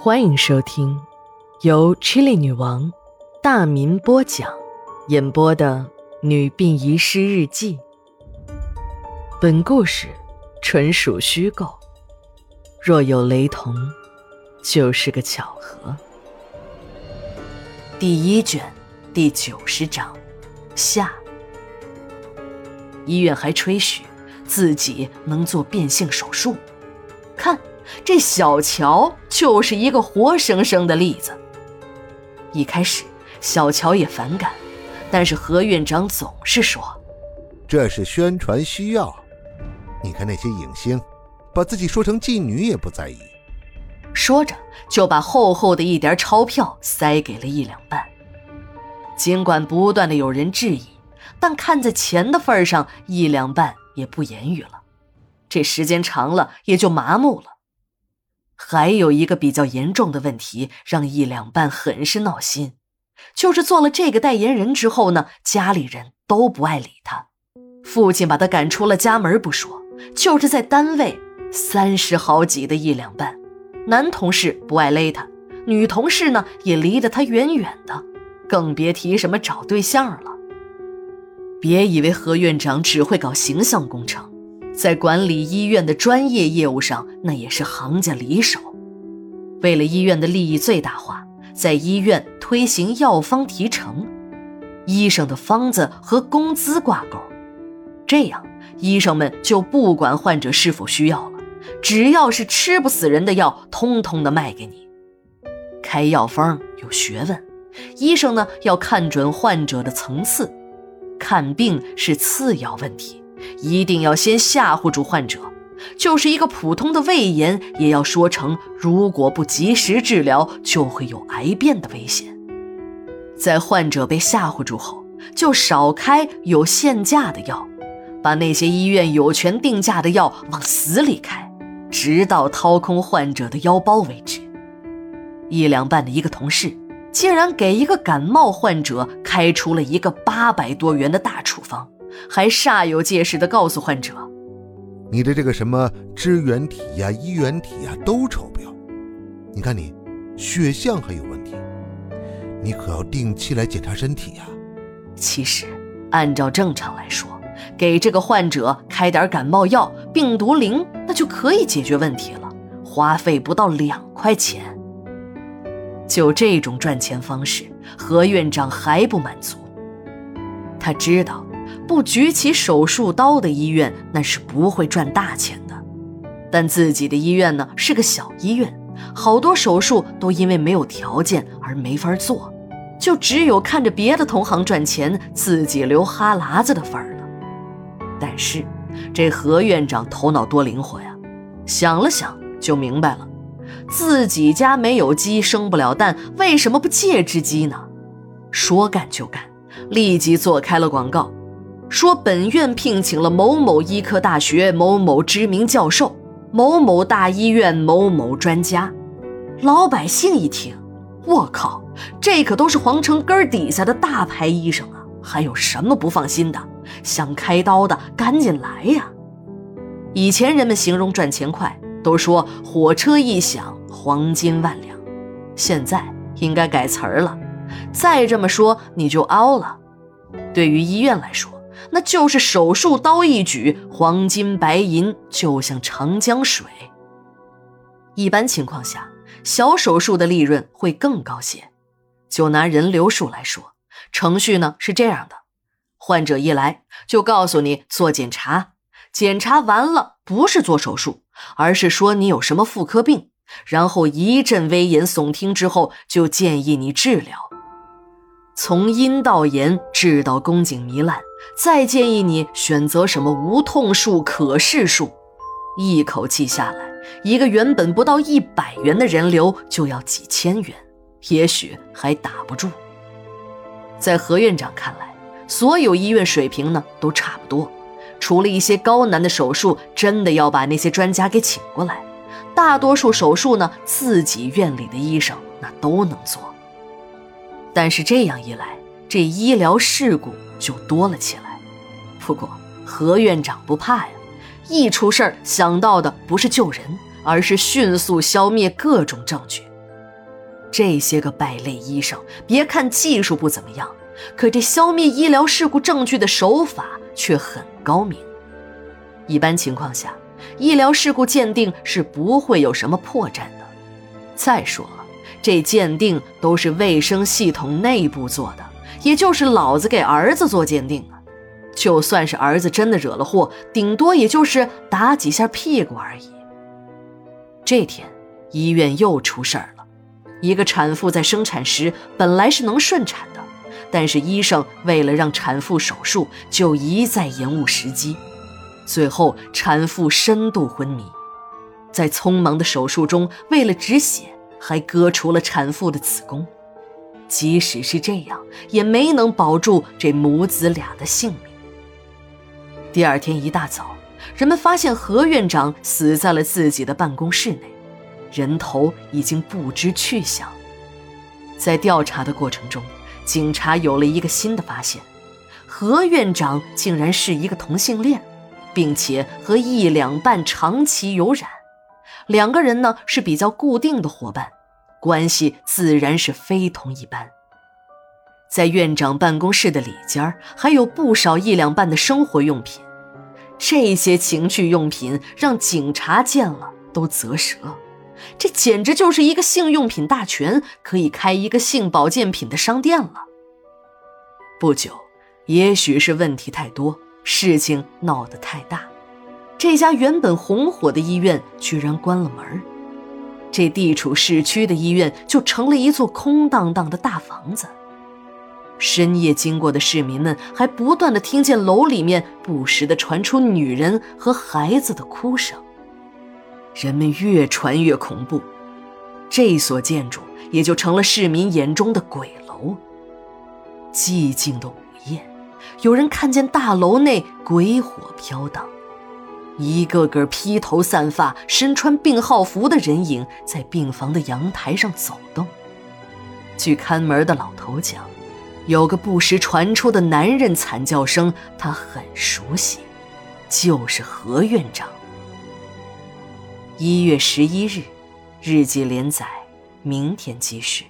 欢迎收听由 Chili 女王大民播讲、演播的《女病遗失日记》。本故事纯属虚构，若有雷同，就是个巧合。第一卷第九十章下。医院还吹嘘自己能做变性手术，这小乔就是一个活生生的例子。一开始，小乔也反感，但是何院长总是说：“这是宣传需要。你看那些影星，把自己说成妓女也不在意。”说着，就把厚厚的一叠钞票塞给了一两半。尽管不断的有人质疑，但看在钱的份上，一两半也不言语了。这时间长了，也就麻木了。还有一个比较严重的问题，让一两半很是闹心，就是做了这个代言人之后呢，家里人都不爱理他，父亲把他赶出了家门不说，就是在单位，三十好几的一两半，男同事不爱勒他，女同事呢也离得他远远的，更别提什么找对象了。别以为何院长只会搞形象工程。在管理医院的专业业务上，那也是行家里手。为了医院的利益最大化，在医院推行药方提成，医生的方子和工资挂钩，这样医生们就不管患者是否需要了，只要是吃不死人的药，通通的卖给你。开药方有学问，医生呢要看准患者的层次，看病是次要问题。一定要先吓唬住患者，就是一个普通的胃炎，也要说成如果不及时治疗，就会有癌变的危险。在患者被吓唬住后，就少开有限价的药，把那些医院有权定价的药往死里开，直到掏空患者的腰包为止。一两半的一个同事，竟然给一个感冒患者开出了一个八百多元的大处方。还煞有介事地告诉患者：“你的这个什么支原体呀、衣原体呀都超标，你看你血象还有问题，你可要定期来检查身体呀。”其实，按照正常来说，给这个患者开点感冒药、病毒灵，那就可以解决问题了，花费不到两块钱。就这种赚钱方式，何院长还不满足，他知道。不举起手术刀的医院，那是不会赚大钱的。但自己的医院呢，是个小医院，好多手术都因为没有条件而没法做，就只有看着别的同行赚钱，自己流哈喇子的份儿了。但是这何院长头脑多灵活呀，想了想就明白了，自己家没有鸡生不了蛋，为什么不借只鸡呢？说干就干，立即做开了广告。说本院聘请了某某医科大学某某知名教授，某某大医院某某专家。老百姓一听，我靠，这可都是皇城根儿底下的大牌医生啊！还有什么不放心的？想开刀的赶紧来呀！以前人们形容赚钱快，都说火车一响黄金万两，现在应该改词儿了。再这么说你就凹了。对于医院来说。那就是手术刀一举，黄金白银就像长江水。一般情况下，小手术的利润会更高些。就拿人流术来说，程序呢是这样的：患者一来就告诉你做检查，检查完了不是做手术，而是说你有什么妇科病，然后一阵危言耸听之后，就建议你治疗。从阴道炎治到宫颈糜烂，再建议你选择什么无痛术、可视术。一口气下来，一个原本不到一百元的人流就要几千元，也许还打不住。在何院长看来，所有医院水平呢都差不多，除了一些高难的手术，真的要把那些专家给请过来。大多数手术呢，自己院里的医生那都能做。但是这样一来，这医疗事故就多了起来。不过何院长不怕呀，一出事儿想到的不是救人，而是迅速消灭各种证据。这些个败类医生，别看技术不怎么样，可这消灭医疗事故证据的手法却很高明。一般情况下，医疗事故鉴定是不会有什么破绽的。再说了，这鉴定都是卫生系统内部做的，也就是老子给儿子做鉴定啊。就算是儿子真的惹了祸，顶多也就是打几下屁股而已。这天，医院又出事儿了。一个产妇在生产时本来是能顺产的，但是医生为了让产妇手术，就一再延误时机，最后产妇深度昏迷。在匆忙的手术中，为了止血，还割除了产妇的子宫。即使是这样，也没能保住这母子俩的性命。第二天一大早，人们发现何院长死在了自己的办公室内。人头已经不知去向。在调查的过程中，警察有了一个新的发现：何院长竟然是一个同性恋，并且和一两半长期有染。两个人呢是比较固定的伙伴，关系自然是非同一般。在院长办公室的里间还有不少一两半的生活用品，这些情趣用品让警察见了都啧舌。这简直就是一个性用品大全，可以开一个性保健品的商店了。不久，也许是问题太多，事情闹得太大，这家原本红火的医院居然关了门这地处市区的医院就成了一座空荡荡的大房子。深夜经过的市民们还不断的听见楼里面不时的传出女人和孩子的哭声。人们越传越恐怖，这所建筑也就成了市民眼中的鬼楼。寂静的午夜，有人看见大楼内鬼火飘荡，一个个披头散发、身穿病号服的人影在病房的阳台上走动。据看门的老头讲，有个不时传出的男人惨叫声，他很熟悉，就是何院长。一月十一日，日记连载，明天继续。